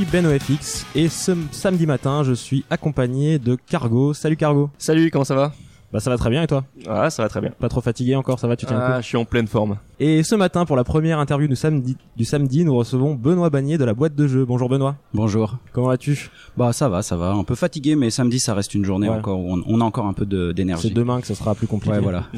Suis Ben OFX et ce samedi matin, je suis accompagné de Cargo. Salut Cargo. Salut, comment ça va? Bah ça va très bien et toi? Ah, ça va très bien. Pas trop fatigué encore, ça va, tu tiens le coup? Ah, je suis en pleine forme. Et ce matin, pour la première interview du samedi, du samedi, nous recevons Benoît Bagné de la boîte de jeux. Bonjour Benoît. Bonjour. Comment vas-tu? Bah ça va, ça va. Un peu fatigué, mais samedi ça reste une journée Ouais. encore où on, on a encore un peu de- C'est d'énergie. demain que ça sera plus compliqué. Ouais, voilà.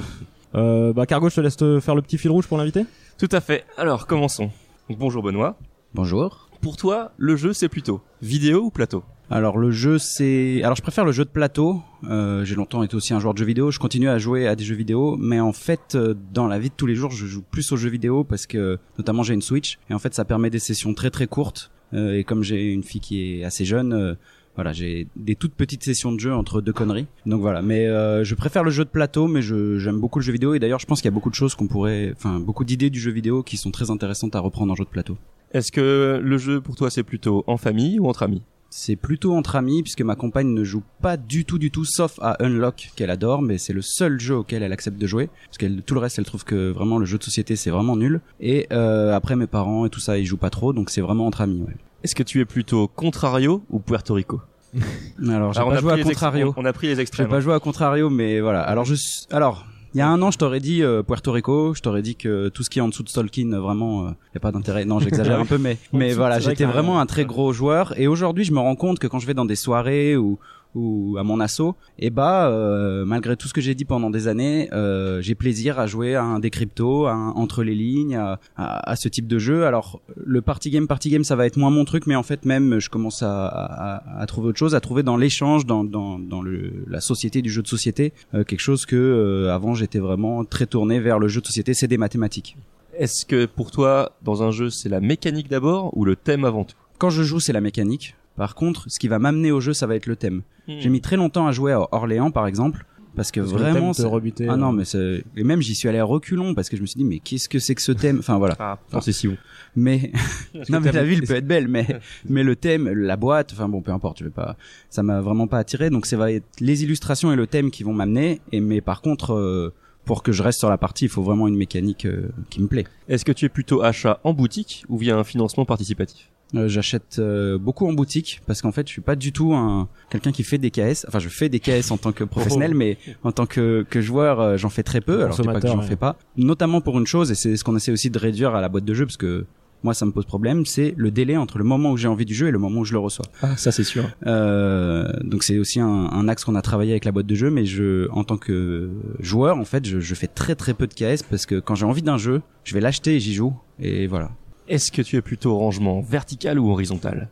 Euh, bah Cargo, je te laisse te faire le petit fil rouge pour l'inviter. Tout à fait. Alors, commençons. Donc, bonjour Benoît. Bonjour. Pour toi, le jeu c'est plutôt vidéo ou plateau? Alors le jeu c'est, alors je préfère le jeu de plateau. Euh, J'ai longtemps été aussi un joueur de jeux vidéo. Je continue à jouer à des jeux vidéo, mais en fait euh, dans la vie de tous les jours, je joue plus aux jeux vidéo parce que notamment j'ai une Switch et en fait ça permet des sessions très très courtes. Euh, et comme j'ai une fille qui est assez jeune. euh, voilà, j'ai des toutes petites sessions de jeu entre deux conneries. Donc voilà, mais euh, je préfère le jeu de plateau, mais j'aime beaucoup le jeu vidéo et d'ailleurs je pense qu'il y a beaucoup de choses qu'on pourrait, enfin beaucoup d'idées du jeu vidéo qui sont très intéressantes à reprendre en jeu de plateau. Est-ce que le jeu pour toi c'est plutôt en famille ou entre amis? C'est plutôt entre amis puisque ma compagne ne joue pas du tout du tout sauf à Unlock qu'elle adore mais c'est le seul jeu auquel elle accepte de jouer parce que tout le reste elle trouve que vraiment le jeu de société c'est vraiment nul et euh, après mes parents et tout ça ils jouent pas trop donc c'est vraiment entre amis ouais. Est-ce que tu es plutôt Contrario ou Puerto Rico? Alors j'ai pas a joué à pris les contrario. On a pris les J'ai extrêmes. pas joué à contrario mais voilà. Alors je suis- alors il y a un an, je t'aurais dit euh, Puerto Rico, je t'aurais dit que tout ce qui est en dessous de Tolkien, euh, vraiment, il y a pas d'intérêt. Non, j'exagère un peu, mais mais voilà, j'étais vraiment un très gros joueur. Et aujourd'hui, je me rends compte que quand je vais dans des soirées ou ou à mon assaut, et bah euh, malgré tout ce que j'ai dit pendant des années, euh, j'ai plaisir à jouer à un des cryptos, à un entre les lignes, à, à, à ce type de jeu. Alors le party game, party game, ça va être moins mon truc, mais en fait même je commence à, trouver autre chose, à trouver dans l'échange, dans dans dans le la société du jeu de société, euh, quelque chose que avant j'étais vraiment très tourné vers le jeu de société, c'est des mathématiques. Est-ce que pour toi, dans un jeu, c'est la mécanique d'abord ou le thème avant tout? Quand je joue, c'est la mécanique. Par contre, ce qui va m'amener au jeu, ça va être le thème. J'ai mis très longtemps à jouer à Orléans, par exemple, parce que Parce que le vraiment, c'est- rebutait, ah non, mais c'est et même j'y suis allé à reculons parce que je me suis dit mais qu'est-ce que c'est que ce thème? Enfin voilà. Ah, c'est si bon. Mais non mais la ville peut être belle, mais mais le thème, la boîte, enfin bon, peu importe, je vais pas. Ça m'a vraiment pas attiré. Donc ça va être les illustrations et le thème qui vont m'amener. Et mais par contre, euh, pour que je reste sur la partie, il faut vraiment une mécanique euh, qui me plaît. Est-ce que tu es plutôt achat en boutique ou via un financement participatif? Euh, J'achète euh, beaucoup en boutique parce qu'en fait, je suis pas du tout un quelqu'un qui fait des KS. Enfin, je fais des KS en tant que professionnel, mais en tant que, que joueur, euh, j'en fais très peu. Alors, dis pas que j'en ouais. fais pas. Notamment pour une chose, et c'est ce qu'on essaie aussi de réduire à la boîte de jeu, parce que moi, ça me pose problème, c'est le délai entre le moment où j'ai envie du jeu et le moment où je le reçois. Ah, ça c'est sûr. Euh, donc c'est aussi un, un axe qu'on a travaillé avec la boîte de jeu, mais je, en tant que joueur, en fait, je, je fais très très peu de KS parce que quand j'ai envie d'un jeu, je vais l'acheter et j'y joue. Et voilà. Est-ce que tu es plutôt rangement vertical ou horizontal?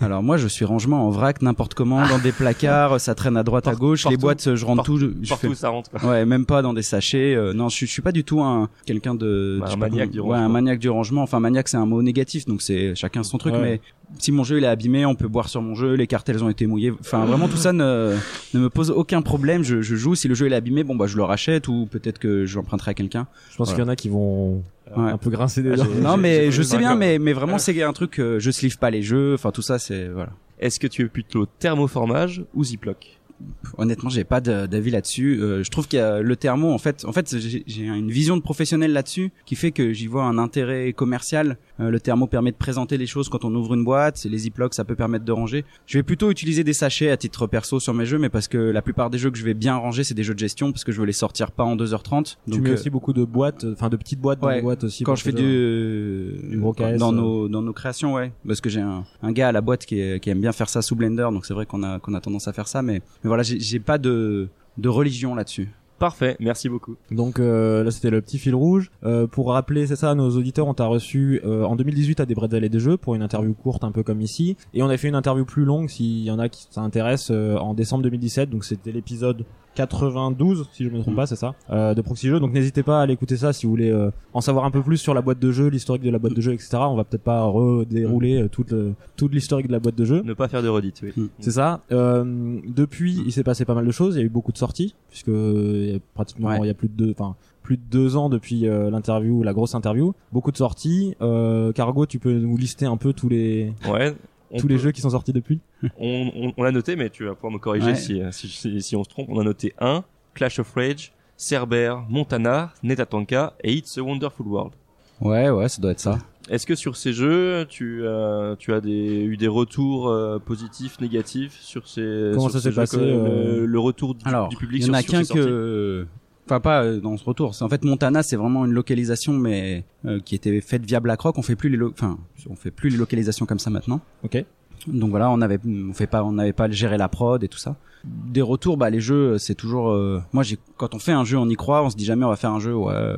Alors moi, je suis rangement en vrac, n'importe comment, dans des placards, ça traîne à droite, à gauche, les boîtes, je rentre Partout. tout. Je Partout fais... où ça rentre quoi. Ouais, même pas dans des sachets. euh, non, je, suis- je suis pas du tout un quelqu'un de Bah, je un maniaque du Ouais, un rangement. maniaque du rangement. Enfin, maniaque, c'est un mot négatif, donc c'est chacun son truc. Ouais. Mais si mon jeu il est abîmé, on peut boire sur mon jeu. Les cartes elles ont été mouillées. Enfin, vraiment tout ça ne ne me pose aucun problème. Je, je joue. Si le jeu il est abîmé, bon bah je le rachète ou peut-être que je l'emprunterai à quelqu'un. Je pense qu'il y en a qui vont Ouais. un peu grincer des dents. Non, mais je sais bien, mais mais vraiment c'est un truc. euh, je sleeve pas les jeux. Enfin, tout ça c'est voilà. Est-ce que tu es plutôt thermoformage ou ziploc? Honnêtement, j'ai pas d'avis là-dessus. Euh, je trouve qu'il y a le thermo, en fait, en fait, j'ai une vision de professionnel là-dessus qui fait que j'y vois un intérêt commercial. Euh, le thermo permet de présenter les choses quand on ouvre une boîte. C'est les ziplocs, ça peut permettre de ranger. Je vais plutôt utiliser des sachets à titre perso sur mes jeux, mais parce que la plupart des jeux que je vais bien ranger, c'est des jeux de gestion parce que je veux les sortir pas en 2h30. Tu mets euh, aussi beaucoup de boîtes, enfin de petites boîtes dans Ouais, les boîtes aussi. quand je fais du, Du gros KS, dans euh. nos dans nos créations ouais parce que j'ai un, un gars à la boîte qui, est- qui aime bien faire ça sous Blender donc c'est vrai qu'on a qu'on a tendance à faire ça mais mais voilà j'ai j'ai pas de de religion là-dessus Parfait, merci beaucoup. Donc euh, là c'était le petit fil rouge. Euh, pour rappeler, c'est ça, à nos auditeurs, on t'a reçu euh, en 2018 à des Bretzel et des Jeux pour une interview courte un peu comme ici. Et on a fait une interview plus longue s'il y en a qui s'intéressent euh, en décembre 2017. Donc c'était l'épisode 92 si je me trompe pas c'est ça euh, de Proxy Jeux donc n'hésitez pas à aller écouter ça si vous voulez euh, en savoir un peu plus sur la boîte de jeu l'historique de la boîte de jeu etc on va peut-être pas redérouler euh, toute euh, toute l'historique de la boîte de jeu Ne pas faire de redite, oui. Mm. c'est ça euh, depuis il s'est passé pas mal de choses il y a eu beaucoup de sorties puisque il y a pratiquement Ouais. il y a plus de deux enfin plus de deux ans depuis euh, l'interview la grosse interview beaucoup de sorties euh, Cargo tu peux nous lister un peu tous les Ouais. On tous les jeux qui sont sortis depuis On, on, on a noté, mais tu vas pouvoir me corriger Ouais. si, si, si, si on se trompe. On a noté 1, Clash of Rage, Cerber, Montana, Netatanka et It's a Wonderful World. Ouais, ouais, ça doit être ça. Est-ce que sur ces jeux, tu, euh, tu as des, eu des retours euh, positifs, négatifs sur ces Comment sur ça s'est passé, euh, le, le retour du, Alors, du public il y en sur, a qu'un que, enfin pas euh, dans ce retour. C'est en fait Montana, c'est vraiment une localisation, mais euh, qui était faite via BlackRock. On fait plus les, lo- enfin, on fait plus les localisations comme ça maintenant. ok Donc voilà, on avait, on fait pas, on n'avait pas géré la prod et tout ça. Des retours, bah les jeux, c'est toujours. euh, moi, j'ai, quand on fait un jeu, on y croit. On se dit jamais on va faire un jeu. Ouais. euh,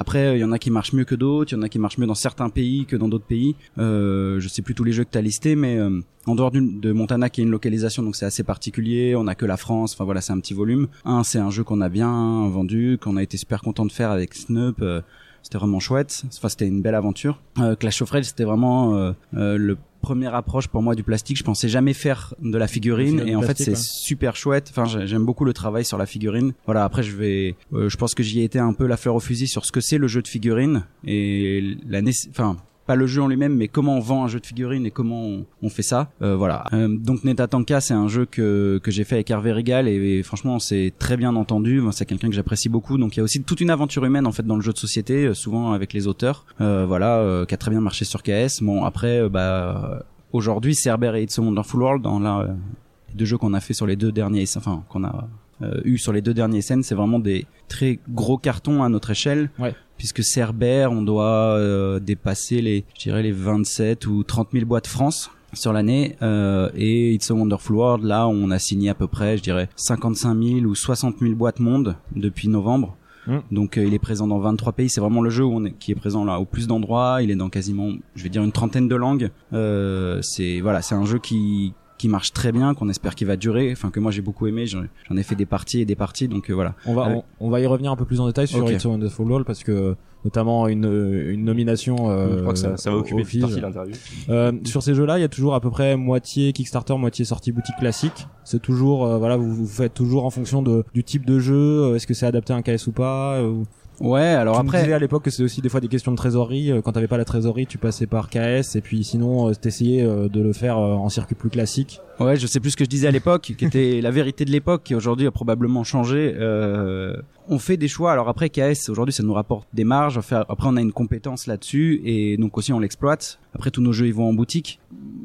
Après, il y en a qui marchent mieux que d'autres. Il y en a qui marchent mieux dans certains pays que dans d'autres pays. Euh, je sais plus tous les jeux que t'as listés, mais euh, en dehors de Montana, qui est une localisation, donc c'est assez particulier. On a que la France. Enfin voilà, c'est un petit volume. Un, c'est un jeu qu'on a bien vendu, qu'on a été super content de faire avec Snup. euh, c'était vraiment chouette. Enfin, c'était une belle aventure. Euh, Clash of Rage, c'était vraiment euh, euh, le première approche pour moi du plastique. Je pensais jamais faire de la figurine et en fait c'est super chouette. Enfin, j'ai- j'aime beaucoup le travail sur la figurine. Voilà. Après, je vais, euh, je pense que j'y ai été un peu la fleur au fusil sur ce que c'est le jeu de figurine et la, enfin. Pas le jeu en lui-même, mais comment on vend un jeu de figurine et comment on, fait ça. Euh, voilà. Euh, donc Netatanka, c'est un jeu que que j'ai fait avec Hervé et, franchement, c'est très bien entendu. C'est quelqu'un que j'apprécie beaucoup. Donc il y a aussi toute une aventure humaine en fait dans le jeu de société, euh, souvent avec les auteurs. Euh, voilà, euh, qui a très bien marché sur KS. Bon, après, euh, bah aujourd'hui, Cerber et It's a Wonderful World, dans la, deux jeux qu'on a fait sur les deux derniers, enfin qu'on a eu sur les deux derniers scènes, c'est vraiment des très gros cartons à notre échelle. Ouais. Puisque Cerber, on doit euh, dépasser les, je dirais les 27 ou 30 000 boîtes France sur l'année euh, et It's a Wonderful World là on a signé à peu près je dirais 55 000 ou 60 000 boîtes monde depuis novembre. Mm. donc euh, il est présent dans 23 pays. C'est vraiment le jeu où on est, qui est présent là au plus d'endroits. Il est dans quasiment je vais dire une trentaine de langues. Euh, c'est voilà c'est un jeu qui qui marche très bien qu'on espère qu'il va durer enfin que moi j'ai beaucoup aimé j'en ai fait des parties et des parties donc euh, voilà On va, Avec- on, on va y revenir un peu plus en détail sur Ok. It's a Wonderful World parce que notamment une, une nomination. Euh, Je crois que ça, ça va occuper Fige. partie de l'interview. Euh, sur ces jeux-là, il y a toujours à peu près moitié Kickstarter, moitié sortie boutique classique. C'est toujours, euh, voilà, vous, vous faites toujours en fonction de, du type de jeu. euh, Est-ce que c'est adapté à un KS ou pas euh, ou- ouais alors Tu me après disais à l'époque que c'est aussi des fois des questions de trésorerie. euh, Quand t'avais pas la trésorerie, tu passais par KS et puis sinon euh, t'essayais euh, de le faire en circuit plus classique. Ouais, je sais plus ce que je disais à l'époque, qui était la vérité de l'époque, qui aujourd'hui a probablement changé. Euh, on fait des choix. Alors après, KS, aujourd'hui, ça nous rapporte des marges. Enfin, Après, on a une compétence là-dessus et donc aussi on l'exploite. Après, tous nos jeux, ils vont en boutique.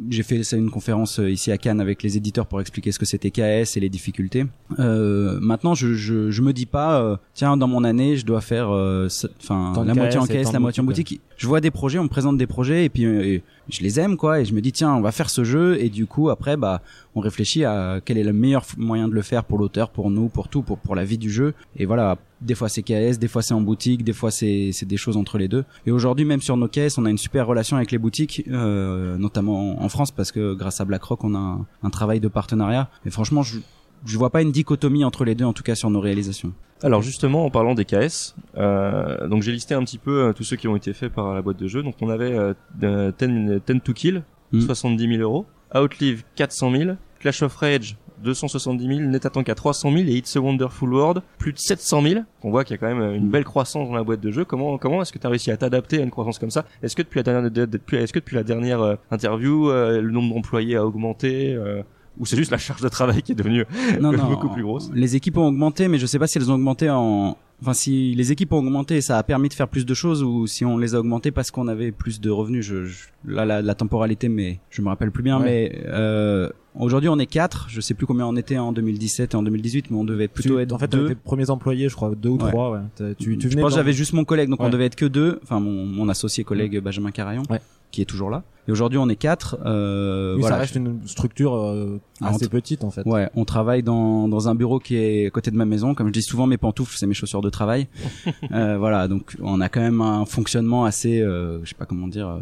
J'ai fait ça une conférence euh, ici à Cannes avec les éditeurs pour expliquer ce que c'était KS et les difficultés. Euh, maintenant, je, je, je me dis pas, euh, tiens, dans mon année, je dois faire, euh, enfin, la moitié en KS KS, la moitié en boutique, boutique. Je vois des projets, on me présente des projets et puis et je les aime quoi et je me dis tiens, on va faire ce jeu et du coup après bah on réfléchit à quel est le meilleur moyen de le faire pour l'auteur, pour nous, pour tout, pour pour la vie du jeu. Et voilà, des fois c'est KS, des fois c'est en boutique, des fois c'est des choses entre les deux. Et aujourd'hui même sur nos caisses, on a une super relation avec les boutiques, euh, notamment en France parce que grâce à BlackRock, on a un, un travail de partenariat. Et franchement, je je vois pas une dichotomie entre les deux en tout cas sur nos réalisations. Alors justement, en parlant des KS, euh, donc j'ai listé un petit peu euh, tous ceux qui ont été faits par la boîte de jeu. Donc on avait euh, euh, 10, 10 to Kill, Mm. 70 000 euros, Outlive 400 000, Clash of Rage 270 000, Netatanka 300 000 et It's a Wonderful World plus de 700 000. On voit qu'il y a quand même une belle croissance dans la boîte de jeu. Comment comment est-ce que tu as réussi à t'adapter à une croissance comme ça? Est-ce que depuis la dernière est-ce que depuis la dernière euh, interview, euh, le nombre d'employés a augmenté euh, ou c'est juste la charge de travail qui est devenue non, non, beaucoup plus grosse? Les équipes ont augmenté, mais je sais pas si elles ont augmenté en. Enfin, si les équipes ont augmenté, ça a permis de faire plus de choses, ou si on les a augmentées parce qu'on avait plus de revenus. Je, je- là, la, la temporalité, mais je me rappelle plus bien. Ouais. Mais euh, aujourd'hui, on est quatre. Je sais plus combien on était en 2017 et en 2018, mais on devait plutôt Tu- être en fait, deux. tes premiers employés, je crois, deux ou Ouais. trois. Ouais. Tu, tu je venais pense que dans- j'avais juste mon collègue, donc on devait être que deux. Enfin, mon, mon associé collègue Benjamin Carayon, qui est toujours là. Et aujourd'hui, on est quatre. Euh, Oui, voilà. ça reste une structure euh, Ah, assez on- petite en fait. Ouais, on travaille dans, dans un bureau qui est à côté de ma maison. Comme je dis souvent, mes pantoufles, c'est mes chaussures de travail. euh, voilà, donc on a quand même un fonctionnement assez, euh, je sais pas comment dire, euh,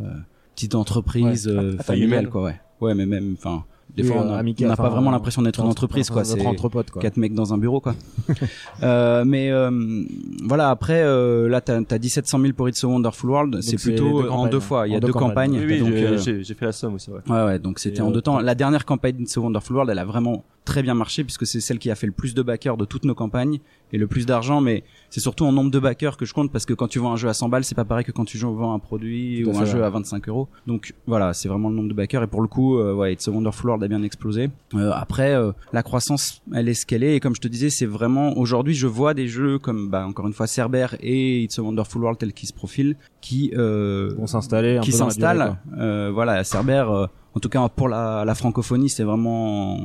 petite entreprise Ouais, euh, familiale, quoi. Ouais, ouais, mais même, enfin, des fois, euh, on n'a pas enfin, vraiment l'impression d'être une entre- entreprise, quoi. C'est entre potes, quoi. quatre mecs dans un bureau, quoi. euh, mais euh, voilà, après, euh, là, t'as as 17 000 pour It's a Wonderful World. C'est plutôt deux euh, en deux fois. Il y a deux, campagnes. campagnes. Oui, oui, donc, j'ai- euh, fait la somme, c'est vrai. Ouais, ouais, donc c'était en euh, deux temps. La dernière campagne d'It's a Wonderful World, elle a vraiment très bien marché puisque c'est celle qui a fait le plus de backers de toutes nos campagnes et le plus d'argent, mais c'est surtout en nombre de backers que je compte parce que quand tu vends un jeu à 100 balles, c'est pas pareil que quand tu vends un produit ou un jeu ouais. à 25 euros. Donc voilà, c'est vraiment le nombre de backers et pour le coup, euh, ouais, It's a Wonderful World a bien explosé. Euh, après, euh, la croissance, elle est ce qu'elle est et comme je te disais, c'est vraiment aujourd'hui, je vois des jeux comme, bah, encore une fois, Cerber et It's a Wonderful World tels qu'ils se profilent, qui euh, Vont s'installer qui peu dans la durée, s'installe. Euh, voilà, Cerber, en tout cas pour la, la francophonie, c'est vraiment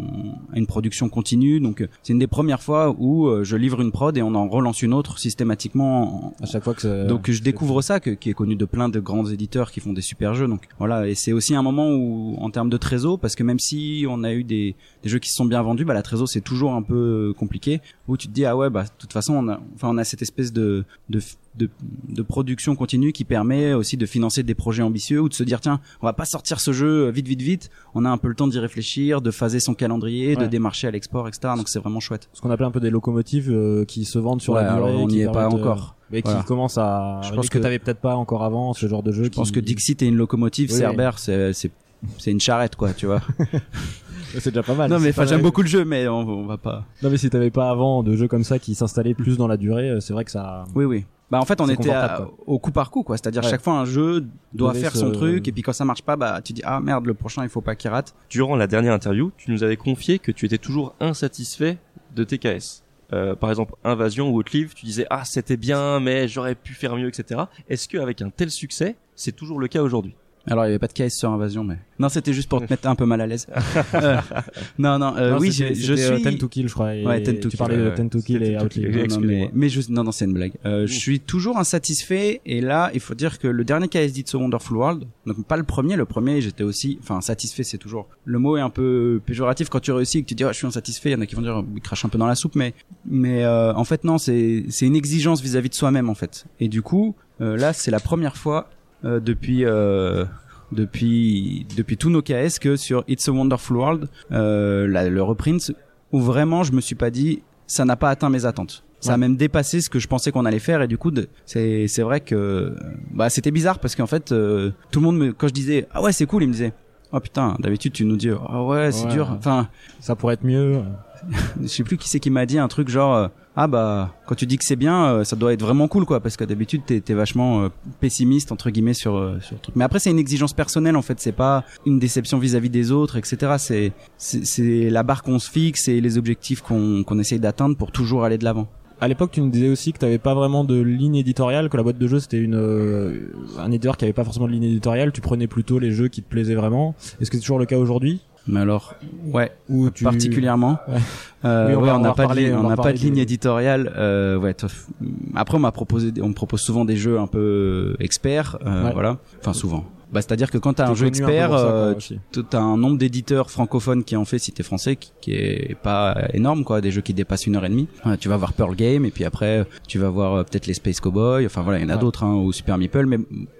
une production continue. Donc euh, c'est une des premières fois où euh, je livre une prod et on en relance une autre systématiquement. À chaque fois que Donc je découvre ça, que, qui est connu de plein de grands éditeurs qui font des super jeux. Donc voilà, et c'est aussi un moment où, en termes de trésor, parce que même si on a eu des, des jeux qui se sont bien vendus, bah la trésor c'est toujours un peu compliqué. Où tu te dis ah ouais bah de toute façon on a, enfin on a cette espèce de de, de de production continue qui permet aussi de financer des projets ambitieux ou de se dire tiens on va pas sortir ce jeu vite vite vite. On a un peu le temps d'y réfléchir, de phaser son calendrier, de démarcher à l'export, etc. Donc c'est vraiment chouette. ce qu'on appelle un peu des locomotives euh, qui se vendent sur Ouais, la durée. on qui n'y est pas euh, encore. mais qui Voilà. commencent à. Je pense que que- t'avais peut-être pas encore avant ce genre de jeu. Je pense que Dixit est une locomotive, Oui, Cerber c'est c'est c'est une charrette quoi, tu vois. c'est déjà pas mal. Non mais enfin j'aime beaucoup le jeu mais on, on va pas. Non mais si t'avais pas avant de jeux comme ça qui s'installaient plus dans la durée, euh, c'est vrai que ça. Oui oui. Bah en fait on était à- au coup par coup quoi, c'est-à-dire Ouais. chaque fois un jeu doit faire son truc et puis quand ça marche pas bah tu dis ah merde le prochain il faut pas qu'il rate. Durant la dernière interview, tu nous avais confié que tu étais toujours insatisfait de TKS. Euh, par exemple, Invasion ou Outlive, tu disais ah c'était bien, mais j'aurais pu faire mieux, etc. Est-ce qu'avec un tel succès, c'est toujours le cas aujourd'hui? Alors il y avait pas de KS sur Invasion mais non c'était juste pour te mettre un peu mal à l'aise. Euh, non non, euh, Non, oui je, euh, suis Ten to Kill je crois. et Ouais, Ten to tu Kill, parlais ouais, de. Ten to Kill et Outlive. Non, mais, mais je, non, non, c'est une blague. Euh, je suis toujours insatisfait et là, il faut dire que le dernier KSD de ce Wonderful World, donc pas le premier, le premier, j'étais aussi, enfin, satisfait, c'est toujours, le mot est un peu péjoratif quand tu réussis et que tu dis, oh, je suis insatisfait, il y en a qui vont dire, il crache un peu dans la soupe, mais, mais, euh, en fait, non, c'est, c'est une exigence vis-à-vis de soi-même, en fait. Et du coup, euh, là, c'est la première fois, depuis, euh, depuis depuis tous nos KS que sur It's a Wonderful World euh, la- le reprint où vraiment je me suis pas dit ça n'a pas atteint mes attentes ça a même dépassé ce que je pensais qu'on allait faire et du coup c'est c'est vrai que euh, bah c'était bizarre parce qu'en fait euh, tout le monde me, quand je disais ah ouais c'est cool il me disait oh putain d'habitude tu nous dis ah ouais c'est Ouais. dur enfin Ça pourrait être mieux. je sais plus qui c'est qui m'a dit un truc genre euh, ah bah quand tu dis que c'est bien euh, ça doit être vraiment cool quoi parce que d'habitude t'es vachement euh, pessimiste entre guillemets sur euh, sur le truc. Mais après c'est une exigence personnelle en fait. C'est pas une déception vis-à-vis des autres etc c'est c'est la barre qu'on se fixe et les objectifs qu'on qu'on essaye d'atteindre pour toujours aller de l'avant. À l'époque, tu nous disais aussi que t'avais pas vraiment de ligne éditoriale, que la boîte de jeux c'était une un éditeur qui avait pas forcément de ligne éditoriale. Tu prenais plutôt les jeux qui te plaisaient vraiment. Est-ce que c'est toujours le cas aujourd'hui? Mais alors ouais Ou tu... particulièrement. Ouais. Euh, Oui, on ouais, on n'a pas de on on pas de ligne de- éditoriale euh, ouais après on m'a proposé on me propose souvent des jeux un peu experts euh, Ouais. voilà. Enfin souvent. Bah c'est à dire que quand t'as un jeu un expert ça, euh, aussi. tu as un nombre d'éditeurs francophones qui en fait si t'es français qui, qui est pas énorme quoi. Des jeux qui dépassent une heure et demie. Tu vas voir Pearl Game et puis après tu vas voir euh, peut-être les Space Cowboy enfin voilà il y en a d'autres hein, ou Super Meeple mais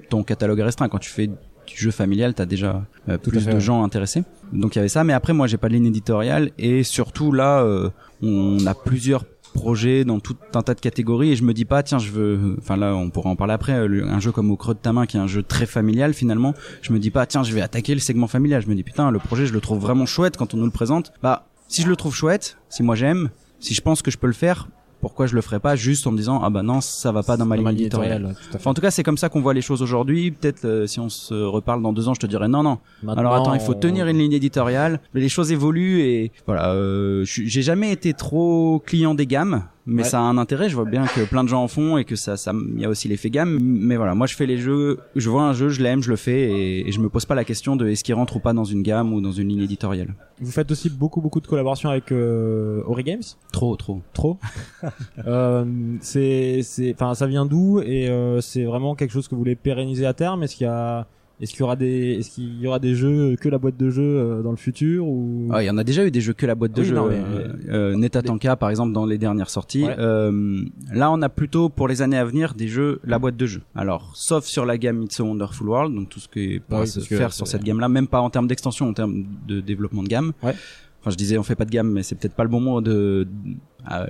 ton catalogue est restreint. Quand tu fais jeu familial t'as déjà euh, plus fait, de ouais. gens intéressés. Donc il y avait ça mais après moi j'ai pas de ligne éditoriale. Et surtout là euh, on a plusieurs projets dans tout un tas de catégories. Et je me dis pas tiens je veux enfin là on pourra en parler après euh, un jeu comme au creux de ta main qui est un jeu très familial finalement. Je me dis pas tiens je vais attaquer le segment familial. Je me dis putain le projet je le trouve vraiment chouette quand on nous le présente. Bah si je le trouve chouette si moi j'aime si je pense que je peux le faire pourquoi je le ferais pas juste en me disant ah bah non ça va pas dans ma ligne éditoriale ouais. Enfin, en tout cas, c'est comme ça qu'on voit les choses aujourd'hui. Peut-être euh, si on se reparle dans deux ans, je te dirais non, non. Maintenant, Alors attends, il faut on- tenir une ligne éditoriale. Mais les choses évoluent et voilà. Euh, j'ai jamais été trop client des gammes, mais Ouais. ça a un intérêt. Je vois bien que plein de gens en font et que ça, ça, il y a aussi l'effet gamme. Mais voilà, moi je fais les jeux. Je vois un jeu, je l'aime, je le fais et, et je me pose pas la question de est-ce qu'il rentre ou pas dans une gamme ou dans une ligne éditoriale. Vous faites aussi beaucoup beaucoup de collaborations avec euh, Ori Games? Trop, trop. Trop? euh, c'est c'est enfin ça vient d'où et euh, c'est vraiment quelque chose que vous voulez pérenniser à terme? Est-ce qu'il y a Est-ce qu'il y aura des, est-ce qu'il y aura des jeux que la boîte de jeux euh, dans le futur ou? Ah, il y en a déjà eu des jeux que la boîte de Oui, jeux. non, mais- euh, euh, Netatanka, par exemple, dans les dernières sorties. Ouais. Euh, là, on a plutôt pour les années à venir des jeux la boîte de jeux. Alors, sauf sur la gamme It's a Wonderful World, donc tout ce qui pourra oui, se faire sur cette gamme-là, même pas en termes d'extension, en termes de développement de gamme. Ouais. Enfin, je disais, on fait pas de gamme, mais c'est peut-être pas le bon mot de,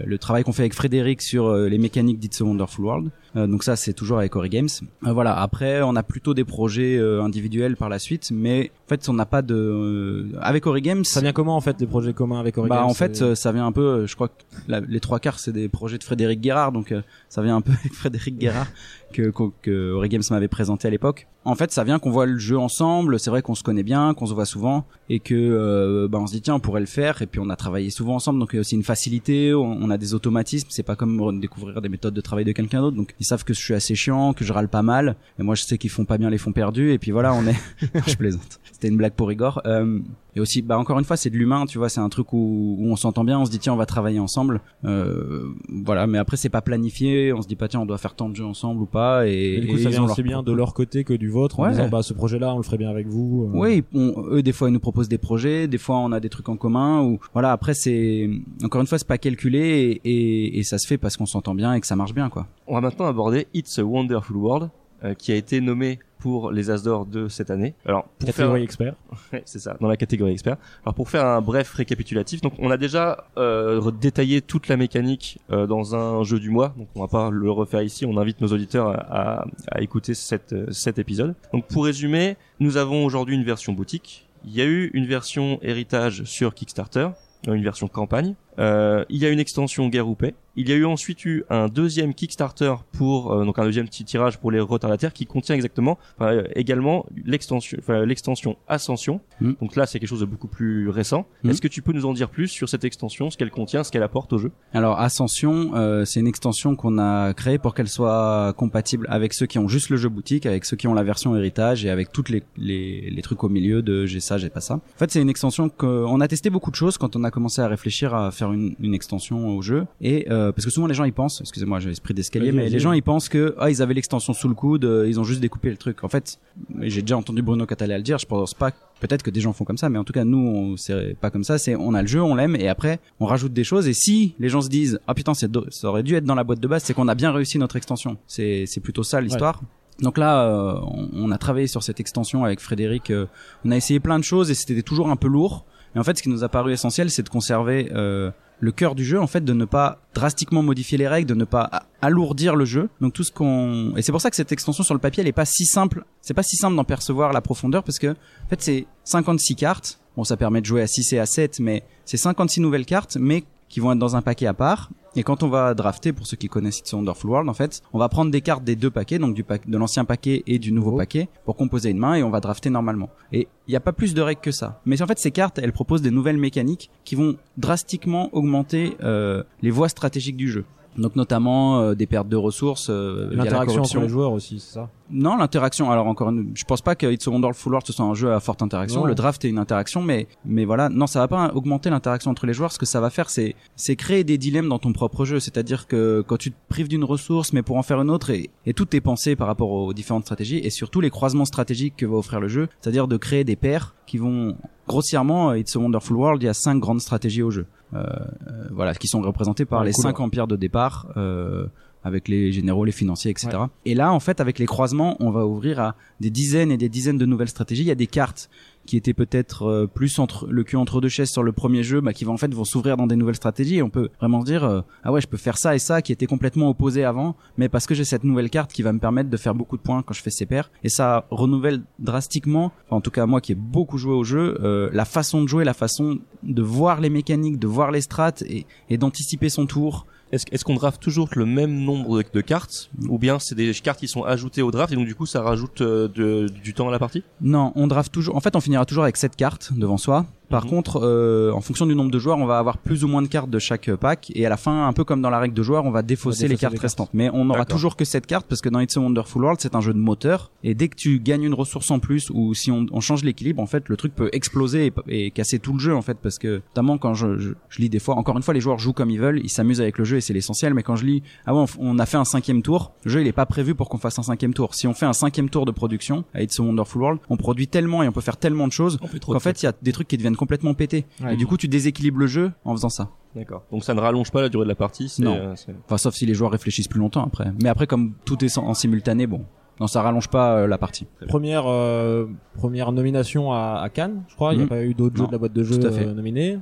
le travail qu'on fait avec Frédéric sur euh, les mécaniques d'It's a Wonderful World. Euh, donc ça, c'est toujours avec Ori Games. Euh, voilà. Après, on a plutôt des projets euh, individuels par la suite, mais en fait, on n'a pas de euh, avec Ori Games. Ça vient comment en fait les projets communs avec Origami Bah en fait euh, ça vient un peu euh, je crois que la- les trois quarts c'est des projets de Frédéric Guérard donc euh, ça vient un peu avec Frédéric Guérard que que, que Ori Games m'avait présenté à l'époque. En fait ça vient qu'on voit le jeu ensemble, c'est vrai qu'on se connaît bien, qu'on se voit souvent et que euh, bah on se dit tiens on pourrait le faire et puis on a travaillé souvent ensemble donc il y a aussi une facilité, on, a des automatismes, c'est pas comme découvrir des méthodes de travail de quelqu'un d'autre donc ils savent que je suis assez chiant, que je râle pas mal et moi je sais qu'ils font pas bien les fonds perdus et puis voilà on est je plaisante. C'était une blague pour Igor. Euh, et aussi, bah encore une fois, c'est de l'humain, tu vois, c'est un truc où, où on s'entend bien, on se dit tiens, on va travailler ensemble. Euh, voilà, mais après c'est pas planifié, on se dit pas tiens, on doit faire tant de jeux ensemble ou pas. Et, Et du coup, et ça vient aussi bien de leur côté que du vôtre en Ouais. disant bah ce projet-là, on le ferait bien avec vous. euh. Oui, on- eux des fois ils nous proposent des projets, des fois on a des trucs en commun ou voilà. Après c'est encore une fois c'est pas calculé et, et, et ça se fait parce qu'on s'entend bien et que ça marche bien quoi. On va maintenant aborder It's a Wonderful World, euh, qui a été nommé pour les As d'or de cette année. Alors, pour Catégorie faire, expert. Ouais, c'est ça, dans la catégorie expert. Alors pour faire un bref récapitulatif, donc on a déjà euh, détaillé toute la mécanique euh, dans un jeu du mois, donc on va pas le refaire ici. On invite nos auditeurs à, à- à écouter cette, euh, cet épisode. Donc pour résumer, nous avons aujourd'hui une version boutique. Il y a eu une version héritage sur Kickstarter, une version campagne. Euh, il y a une extension guerre ou paix. Il y a eu ensuite eu un deuxième Kickstarter pour euh, donc un deuxième petit tirage pour les retardataires qui contient exactement enfin, euh, également l'extension enfin, l'extension Ascension. Mm. Donc là c'est quelque chose de beaucoup plus récent. Mm. Est-ce que tu peux nous en dire plus sur cette extension, ce qu'elle contient, ce qu'elle apporte au jeu? Alors Ascension, euh, c'est une extension qu'on a créée pour qu'elle soit compatible avec ceux qui ont juste le jeu boutique, avec ceux qui ont la version héritage et avec toutes les, les, les trucs au milieu de j'ai ça, j'ai pas ça. En fait, c'est une extension qu'on a testé beaucoup de choses quand on a commencé à réfléchir à faire une, une extension au jeu et euh, parce que souvent les gens ils pensent, excusez-moi, j'ai l'esprit d'escalier, mais les gens ils pensent que ah ils avaient l'extension sous le coude, euh, ils ont juste découpé le truc. En fait, j'ai déjà entendu Bruno Catala le dire, je pense pas Peut-être que des gens font comme ça, mais en tout cas nous, c'est pas comme ça. C'est on a le jeu, on l'aime, et après on rajoute des choses. Et si les gens se disent ah putain, c'est do- ça aurait dû être dans la boîte de base, c'est qu'on a bien réussi notre extension. C'est c'est plutôt ça l'histoire. Donc là, euh, on, on a travaillé sur cette extension avec Frédéric. euh, on a essayé plein de choses et c'était toujours un peu lourd. Et en fait, ce qui nous a paru essentiel, c'est de conserver euh, le cœur du jeu, en fait, de ne pas drastiquement modifier les règles, de ne pas alourdir le jeu. Donc tout ce qu'on et c'est pour ça que cette extension sur le papier, elle est pas si simple. C'est pas si simple d'en percevoir la profondeur parce que en fait, c'est 56 cartes. Bon, ça permet de jouer à 6 et à 7, mais c'est 56 nouvelles cartes, mais qui vont être dans un paquet à part. Et quand on va drafter, pour ceux qui connaissent It's a Wonderful World, en fait, on va prendre des cartes des deux paquets, donc du de l'ancien paquet et du nouveau Nouveau. paquet, pour composer une main et on va drafter normalement. Et il n'y a pas plus de règles que ça. Mais en fait, ces cartes, elles proposent des nouvelles mécaniques qui vont drastiquement augmenter euh, les voies stratégiques du jeu. Donc notamment euh, des pertes de ressources, euh, L'interaction entre les joueurs aussi, c'est ça? Non, l'interaction. Alors encore, une... je pense pas que It's a Wonderful World ce soit un jeu à forte interaction. Non. Le draft est une interaction, mais mais voilà, non, ça va pas augmenter l'interaction entre les joueurs. Ce que ça va faire, c'est c'est créer des dilemmes dans ton propre jeu. C'est-à-dire que quand tu te prives d'une ressource, mais pour en faire une autre, et, et tout est pensé par rapport aux différentes stratégies et surtout les croisements stratégiques que va offrir le jeu. C'est-à-dire de créer des paires qui vont grossièrement. It's a Wonderful World, il y a cinq grandes stratégies au jeu. Euh, euh, voilà, qui sont représentées par Ouais, les cool, cinq empires de départ. Euh, avec les généraux, les financiers, etc. Et là, en fait, avec les croisements, on va ouvrir à des dizaines et des dizaines de nouvelles stratégies. Il y a des cartes qui étaient peut-être euh, plus entre le cul entre deux chaises sur le premier jeu, bah, qui vont en fait vont s'ouvrir dans des nouvelles stratégies. Et on peut vraiment dire euh, ah ouais, je peux faire ça et ça qui était complètement opposé avant, mais parce que j'ai cette nouvelle carte qui va me permettre de faire beaucoup de points quand je fais ces paires. Et ça renouvelle drastiquement, en tout cas moi qui ai beaucoup joué au jeu, euh, la façon de jouer, la façon de voir les mécaniques, de voir les strates et, et d'anticiper son tour. Est-ce qu'on draft toujours le même nombre de, cartes ou bien c'est des cartes qui sont ajoutées au draft et donc du coup ça rajoute euh, du temps à la partie? Non, on draft toujours. En fait, on finira toujours avec sept cartes devant soi. Par Mhm. contre, euh, en fonction du nombre de joueurs, on va avoir plus ou moins de cartes de chaque pack. Et à la fin, un peu comme dans la règle de joueurs, on va défausser, défausser les cartes les restantes. Mais on n'aura toujours que cette carte parce que dans It's a Wonderful World, c'est un jeu de moteur. Et dès que tu gagnes une ressource en plus ou si on, on change l'équilibre, en fait, le truc peut exploser et, et casser tout le jeu, en fait, parce que notamment quand je, je, je lis des fois, encore une fois, les joueurs jouent comme ils veulent, ils s'amusent avec le jeu et c'est l'essentiel. Mais quand je lis, ah ouais, on, a fait un cinquième tour, le jeu il est pas prévu pour qu'on fasse un cinquième tour. Si on fait un cinquième tour de production à It's a Wonderful World, on produit tellement et on peut faire tellement de choses qu'en fait, il y a des trucs qui deviennent complètement pétés. Ouais. Et du coup, tu déséquilibres le jeu en faisant ça. D'accord. Donc ça ne rallonge pas la durée de la partie. Non. euh, Enfin, sauf si les joueurs réfléchissent plus longtemps après. Mais après, comme tout est en simultané, bon, non, ça rallonge pas euh, la partie. Première euh, première nomination à, à Cannes, je crois. Il n'y a Mhm. pas eu d'autres jeux de la boîte de jeux nominés.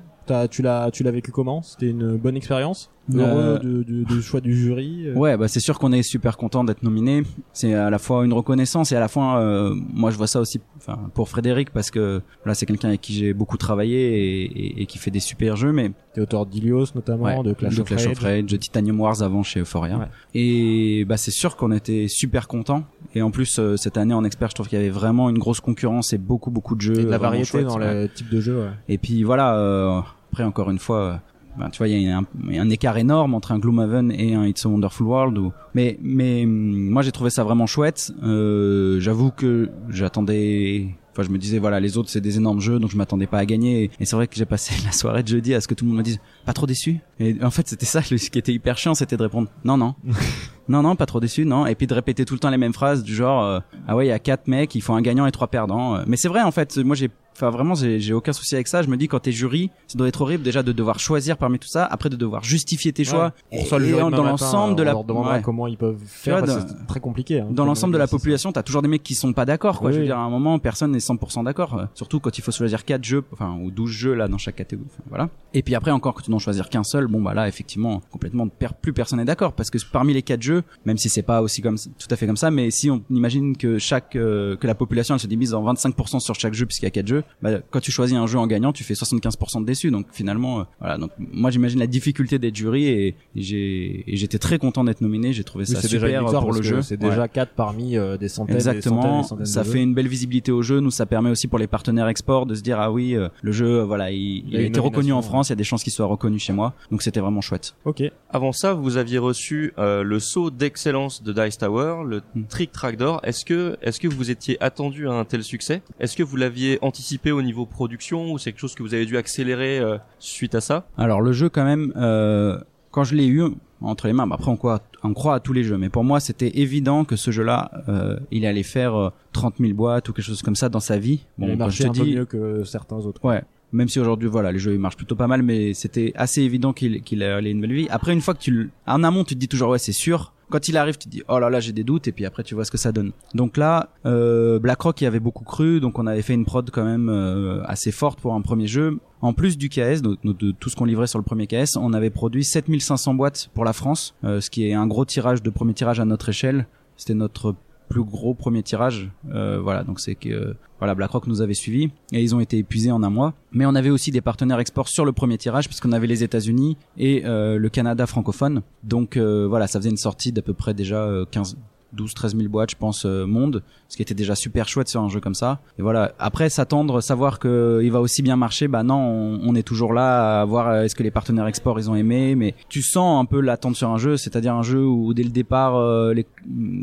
Tu l'as tu l'as vécu comment? C'était une bonne expérience? Euh, Heureux du, du- du choix du jury euh, Ouais, bah c'est sûr qu'on est super content d'être nominé. C'est à la fois une reconnaissance et à la fois, euh, moi je vois ça aussi, enfin pour Frédéric parce que là c'est quelqu'un avec qui j'ai beaucoup travaillé et, et- et qui fait des super jeux, mais T'es auteur d'Ilios notamment, Ouais, de Clash, de of, Clash of Rage, de Titanium Wars avant chez Euphoria. Ouais. Et bah c'est sûr qu'on était super content. Et en plus euh, cette année en expert, je trouve qu'il y avait vraiment une grosse concurrence et beaucoup beaucoup de jeux. Et de la variété dans ouais. le type de jeu. Ouais. Et puis voilà, euh, après encore une fois, euh, ben, tu vois, il y a un, écart énorme entre un Gloomhaven et un It's a Wonderful World. Mais, mais hum, moi j'ai trouvé ça vraiment chouette. Euh, J'avoue que j'attendais. Enfin, je me disais voilà, les autres c'est des énormes jeux, donc je m'attendais pas à gagner. Et c'est vrai que j'ai passé la soirée de jeudi à ce que tout le monde me dise pas trop déçu? Et en fait, c'était ça, ce qui était hyper chiant, c'était de répondre non, non. Non, non, pas trop déçu, non. Et puis de répéter tout le temps les mêmes phrases du genre, euh, ah ouais, il y a quatre mecs, il faut un gagnant et trois perdants. Euh, Mais c'est vrai, en fait, moi j'ai, enfin vraiment, j'ai aucun souci avec ça. Je me dis quand t'es jury, ça doit être horrible déjà de devoir choisir parmi tout ça, après de devoir justifier tes choix. Et, le dans l'ensemble de la, ouais. comment ils peuvent faire. vois, parce que dans- c'est très compliqué. hein, dans l'ensemble de la population, t'as toujours des mecs qui sont pas d'accord, quoi. Oui, Je veux dire, à un moment, personne n'est 100% d'accord. Euh, Surtout quand il faut choisir quatre jeux, enfin, ou 12 jeux, là, dans chaque catégorie. Enfin, voilà. Et puis après, encore, que tu n'en choisir qu'un seul, bon, bah là, effectivement, complètement, plus personne n'est d'accord. Parce que parmi les quatre jeux, même si c'est pas aussi comme, tout à fait comme ça, mais si on imagine que chaque, euh, que la population, elle se divise en 25% sur chaque jeu, puisqu'il y a quatre jeux, bah, quand tu choisis un jeu en gagnant, tu fais 75% de déçus. Donc, finalement, euh, voilà. Donc, moi, j'imagine la difficulté d'être jury et, et j'ai, et j'étais très content d'être nominé. J'ai trouvé Oui, ça c'est déjà une super victoire pour le jeu. C'est Ouais. déjà 4 parmi euh, des centaines, des centaines, Exactement, des centaines ça de fait jeux. une belle visibilité au jeu. Nous, ça permet aussi pour les partenaires export de se dire ah oui, euh, le jeu, euh, voilà, il, il a été reconnu en France. Il y a des chances qu'il soit reconnu chez moi. Donc c'était vraiment chouette. Ok. Avant ça, vous aviez reçu euh, le saut d'excellence de Dice Tower, le Hmm. Trick Track d'or. Est-ce que, est-ce que vous étiez attendu à un tel succès? Est-ce que vous l'aviez anticipé au niveau production ou c'est quelque chose que vous avez dû accélérer euh, suite à ça? Alors le jeu quand même, euh, quand je l'ai eu entre les mains, bah, après on croit, on croit à tous les jeux, mais pour moi c'était évident que ce jeu-là, euh, il allait faire euh, 30 000 boîtes ou quelque chose comme ça dans sa vie. Bon, il marchait je un te peu dis, mieux que certains autres. Ouais. Même si aujourd'hui, voilà, les jeux ils marchent plutôt pas mal, mais c'était assez évident qu'il qu'il allait une belle vie. Après, une fois que tu, le- en amont, tu te dis toujours ouais, c'est sûr. Quand il arrive, tu dis oh là là, j'ai des doutes, et puis après tu vois ce que ça donne. Donc là, euh, BlackRock y avait beaucoup cru, donc on avait fait une prod quand même euh, assez forte pour un premier jeu. En plus du KS, de- de tout ce qu'on livrait sur le premier KS, on avait produit 7500 boîtes pour la France, euh, ce qui est un gros tirage de premier tirage à notre échelle. C'était notre plus gros premier tirage. Euh, voilà, donc c'est que voilà, BlackRock nous avait suivis et ils ont été épuisés en un mois. Mais on avait aussi des partenaires export sur le premier tirage puisqu'on avait les États-Unis et euh, le Canada francophone. Donc euh, voilà, ça faisait une sortie d'à peu près déjà euh, 15 12 13 000 boîtes je pense euh, monde ce qui était déjà super chouette sur un jeu comme ça. Et voilà. Après s'attendre savoir que il va aussi bien marcher bah non on, on est toujours là à voir euh, est-ce que les partenaires export ils ont aimé mais tu sens un peu l'attente sur un jeu c'est-à-dire un jeu où dès le départ euh, les,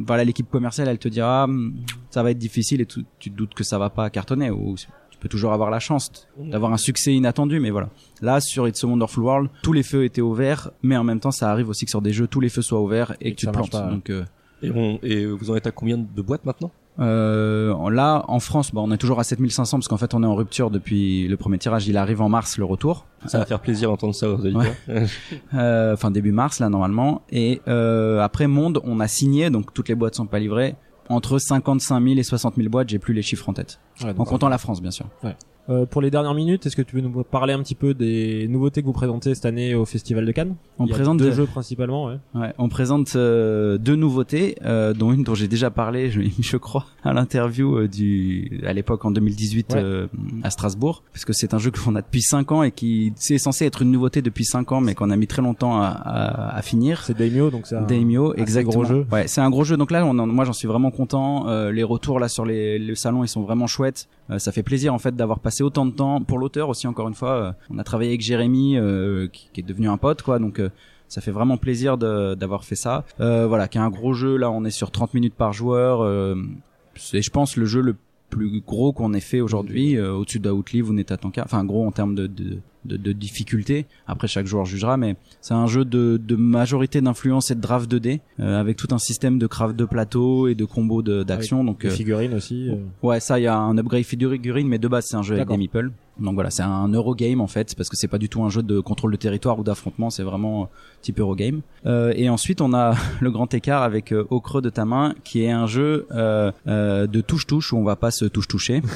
voilà l'équipe commerciale elle te dira Hum, ça va être difficile et tu, tu te doutes que ça va pas cartonner ou tu peux toujours avoir la chance d'avoir un succès inattendu mais voilà. Là sur It's a Wonderful World tous les feux étaient ouverts mais en même temps ça arrive aussi que sur des jeux tous les feux soient ouverts et, Et que que tu te plantes. pas. donc euh, et, on, et vous en êtes à combien de boîtes maintenant? Euh, là, en France, bah, on est toujours à 7500 parce qu'en fait, on est en rupture depuis le premier tirage. Il arrive en mars, le retour. Ça va faire plaisir d'entendre ça aux auditeurs. Euh, Enfin, début mars, là, normalement. Et euh, après Monde, on a signé, donc toutes les boîtes sont pas livrées. Entre 55 000 et 60 000 boîtes, j'ai plus les chiffres en tête. Ouais, En comptant la France, bien sûr. Euh, pour les dernières minutes, est-ce que tu veux nous parler un petit peu des nouveautés que vous présentez cette année au Festival de Cannes On Il y a présente deux de- jeux principalement. Ouais. Ouais, on présente euh, deux nouveautés, euh, dont une dont j'ai déjà parlé, je, je crois, à l'interview euh, du à l'époque en 2018 Ouais. euh, à Strasbourg, parce que c'est un jeu qu'on a depuis cinq ans et qui c'est censé être une nouveauté depuis cinq ans, mais qu'on a mis très longtemps à, à, à finir. C'est Daimyo, donc c'est un Daimyo, exactement. gros jeu. Ouais, c'est un gros jeu. Donc là, on en- moi, j'en suis vraiment content. Euh, les retours là sur les, le salon, ils sont vraiment chouettes. Euh, ça fait plaisir en fait d'avoir passé autant de temps pour l'auteur aussi encore une fois. euh, on a travaillé avec Jérémy euh, qui, qui est devenu un pote quoi, donc euh, ça fait vraiment plaisir d'avoir fait ça. Euh, voilà, qui est un gros jeu là, on est sur 30 minutes par joueur. c'est je pense le jeu le plus gros qu'on ait fait aujourd'hui euh, au-dessus d'Outlive ou Netatanka enfin gros en termes de, de, de, de difficulté après chaque joueur jugera mais c'est un jeu de, de majorité d'influence et de draft 2D euh, avec tout un système de craft de plateau et de combos d'action donc euh, figurines aussi. euh. Ouais, ça, il y a un upgrade figurine, mais de base, c'est un jeu avec des meeples. Donc voilà, c'est un Eurogame en fait, parce que c'est pas du tout un jeu de contrôle de territoire ou d'affrontement, c'est vraiment euh, type Eurogame. Euh, et ensuite, on a le grand écart avec euh, Au creux de ta main, qui est un jeu euh, euh, de touche-touche où on va pas se touche-toucher.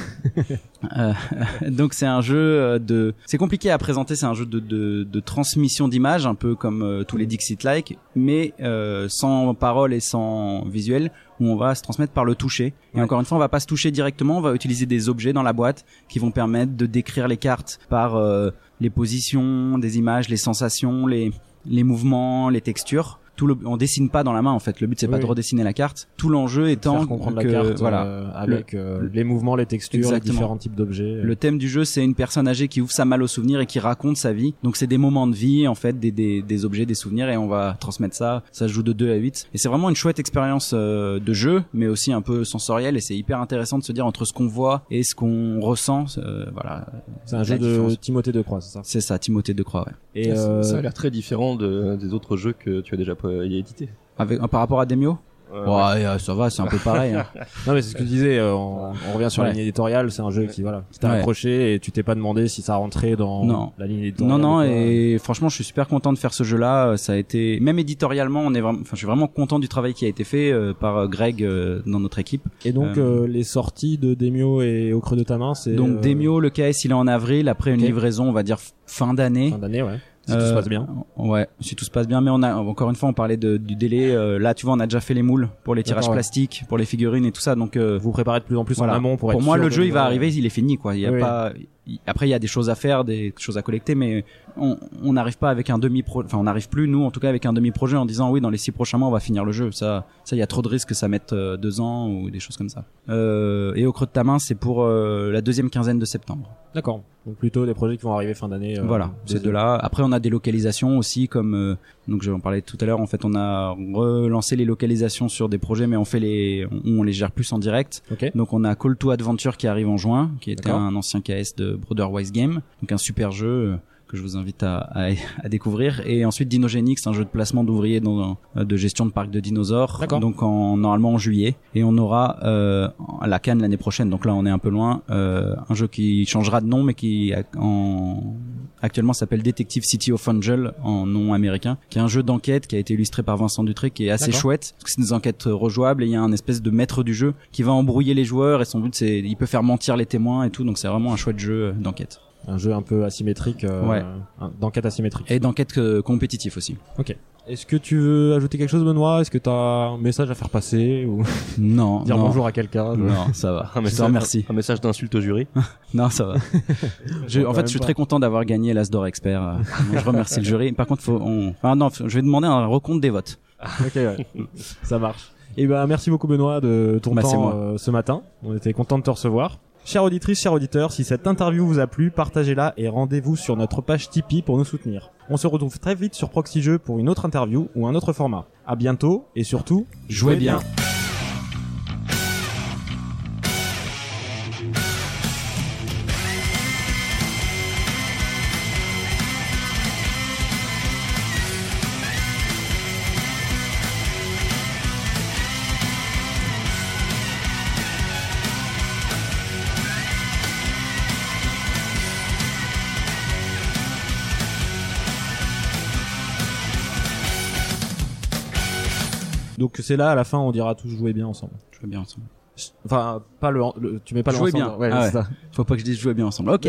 Donc c'est un jeu de, c'est compliqué à présenter, c'est un jeu de, de, de transmission d'images, un peu comme tous les Dixit-like, mais euh, sans parole et sans visuel où on va se transmettre par le toucher. Et Ouais. encore une fois, on va pas se toucher directement, on va utiliser des objets dans la boîte qui vont permettre de décrire les cartes par euh, les positions, des images, les sensations, les les mouvements, les textures. Tout le, on dessine pas dans la main en fait. Le but c'est pas de redessiner la carte. Tout l'enjeu étant faire comprendre que la carte voilà, euh, avec euh, les mouvements, les textures, Exactement. les différents types d'objets. le thème du jeu, c'est une personne âgée qui ouvre sa malle aux souvenirs et qui raconte sa vie. Donc c'est des moments de vie, en fait, des, des, des objets, des souvenirs, et on va transmettre ça. Ça se joue de 2 à 8. Et c'est vraiment une chouette expérience euh, de jeu, mais aussi un peu sensorielle. Et c'est hyper intéressant de se dire entre ce qu'on voit et ce qu'on ressent. euh, voilà, C'est un la jeu de. Timothée de Croix, c'est ça? c'est ça, Timothée de Croix. Ouais. Et ça, euh, ça a l'air très différent de, des autres jeux que tu as déjà euh, édités. Avec, par rapport à Demio Ouais, Ouais, euh, ça va, c'est un peu pareil. hein. non mais c'est ce que je disais. euh, on, on revient sur la Ouais. ligne éditoriale. C'est un jeu qui voilà, qui t'a Ouais. accroché et tu t'es pas demandé si ça rentrait dans Non. la ligne éditoriale. Non, non, ou pas. et franchement, je suis super content de faire ce jeu-là. Ça a été, même éditorialement, on est vraiment, enfin, je suis vraiment content du travail qui a été fait euh, par euh, Greg euh, dans notre équipe. Et donc Euh, euh, les sorties de Demio et au creux de ta main, c'est Donc euh, Demio, le KS, il est en avril, après une Ok. livraison, on va dire f- fin d'année. fin d'année, ouais. Si tout Euh, se passe bien. Ouais, si tout se passe bien, mais on a encore une fois, on parlait de, du délai. euh, là, tu vois, on a déjà fait les moules pour les tirages plastiques, pour les figurines et tout ça. Donc euh, Vous préparez de plus en plus voilà. en amont pour, pour être moi, sûr le jeu, il va arriver, il est fini, quoi. Il y a Oui, pas. Après, il y a des choses à faire, des choses à collecter, mais on n'arrive pas avec un demi pro. Enfin, on n'arrive plus nous, en tout cas, avec un demi projet en disant oui, dans les six prochains mois, on va finir le jeu. Ça, ça, il y a trop de risques que ça mette euh, deux ans ou des choses comme ça. Euh, et au creux de ta main, c'est pour euh, la deuxième quinzaine de septembre. D'accord. Donc plutôt des projets qui vont arriver fin d'année. euh, voilà, ces deux-là. Après, on a des localisations aussi, comme euh, donc j'en parlais tout à l'heure. En fait, on a relancé les localisations sur des projets, mais on fait les, on, on les gère plus en direct. Donc, on a Call to Adventure qui arrive en juin, qui était un ancien KS de Brotherwise Game, donc un super jeu. euh, que je vous invite à, à, à découvrir. Et ensuite Dinogenics un jeu de placement d'ouvriers dans un- de gestion de parc de dinosaures donc en normalement en juillet. Et on aura euh, à la Cannes l'année prochaine. Donc là on est un peu loin. Euh, un jeu qui changera de nom mais qui en actuellement s'appelle Detective City of Angel en nom américain, qui est un jeu d'enquête qui a été illustré par Vincent Dutré, qui est assez chouette, parce que c'est des enquêtes rejouables et il y a un espèce de maître du jeu qui va embrouiller les joueurs et son but c'est, il peut faire mentir les témoins et tout, donc c'est vraiment un chouette jeu d'enquête. Un jeu un peu asymétrique, euh, Ouais. d'enquête asymétrique. Et d'enquête euh, compétitif aussi. Est-ce que tu veux ajouter quelque chose, Benoît? Est-ce que tu as un message à faire passer ou Non, dire non. bonjour à quelqu'un je- Non, ça va. Un Je te message, remercie. un message d'insulte au jury. Non, ça va. Je- en fait, je suis pas. très content d'avoir gagné l'As d'or expert. euh, Je remercie le jury. Par contre, faut, on... ah non, je vais demander un recompte des votes. Ok, ouais. ça marche. Et ben merci beaucoup Benoît de ton Bah, c'est temps moi. euh, ce matin. On était content de te recevoir. Chère auditrice, chers auditeurs, si cette interview vous a plu, partagez-la et rendez-vous sur notre page Tipeee pour nous soutenir. On se retrouve très vite sur Proxy pour une autre interview ou un autre format. À bientôt et surtout, Jouez bien. Donc c'est là à la fin on dira tous jouer bien ensemble. Jouez bien ensemble. Enfin pas le, le- tu mets pas le Jouer ensemble. bien. Ouais, Ah ouais. ça. Faut pas que je dise jouer bien ensemble. Ok.